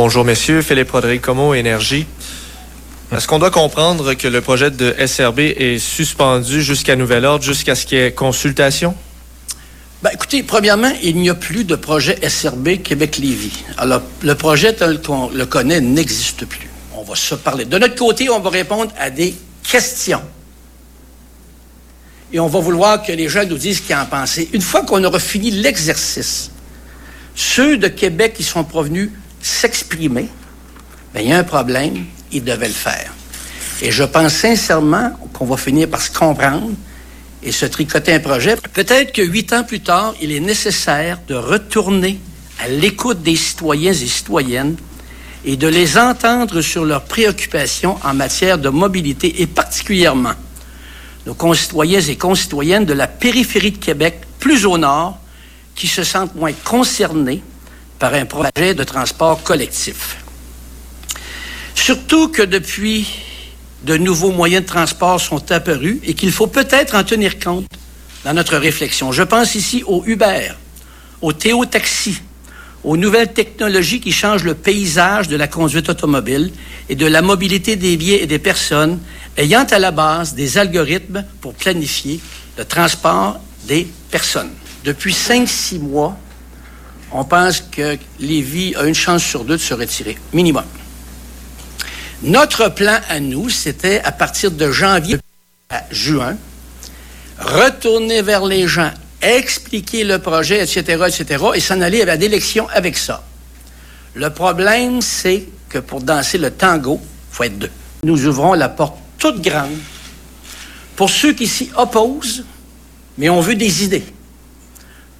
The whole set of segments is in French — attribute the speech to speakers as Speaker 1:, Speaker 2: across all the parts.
Speaker 1: Bonjour, messieurs. Philippe Rodrigue Como, Énergie. Est-ce qu'on doit comprendre que le projet de SRB est suspendu jusqu'à nouvel ordre, jusqu'à ce qu'il y ait consultation?
Speaker 2: Ben, écoutez, premièrement, il n'y a plus de projet SRB Québec-Lévis. Alors, le projet tel qu'on le connaît n'existe plus. On va se parler. De notre côté, on va répondre à des questions. Et on va vouloir que les gens nous disent ce qu'ils en pensent. Une fois qu'on aura fini l'exercice, ceux de Québec qui sont provenus s'exprimer, bien, il y a un problème, ils devaient le faire. Et je pense sincèrement qu'on va finir par se comprendre et se tricoter un projet. Peut-être que huit ans plus tard, il est nécessaire de retourner à l'écoute des citoyens et citoyennes et de les entendre sur leurs préoccupations en matière de mobilité et particulièrement nos concitoyens et concitoyennes de la périphérie de Québec, plus au nord, qui se sentent moins concernés par un projet de transport collectif. Surtout que depuis, de nouveaux moyens de transport sont apparus et qu'il faut peut-être en tenir compte dans notre réflexion. Je pense ici au Uber, au Théo Taxi, aux nouvelles technologies qui changent le paysage de la conduite automobile et de la mobilité des biens et des personnes, ayant à la base des algorithmes pour planifier le transport des personnes. Depuis cinq, six mois, on pense que Lévis a une chance sur deux de se retirer, minimum. Notre plan à nous, c'était à partir de janvier à juin, retourner vers les gens, expliquer le projet, etc., etc., et s'en aller à la d'élection avec ça. Le problème, c'est que pour danser le tango, il faut être deux. Nous ouvrons la porte toute grande pour ceux qui s'y opposent, mais on veut des idées.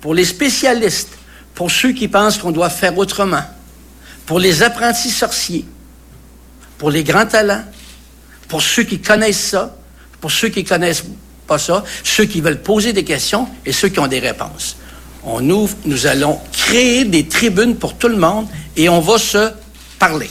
Speaker 2: Pour les spécialistes, pour ceux qui pensent qu'on doit faire autrement, pour les apprentis sorciers, pour les grands talents, pour ceux qui connaissent ça, pour ceux qui connaissent pas ça, ceux qui veulent poser des questions et ceux qui ont des réponses. Nous allons créer des tribunes pour tout le monde et on va se parler.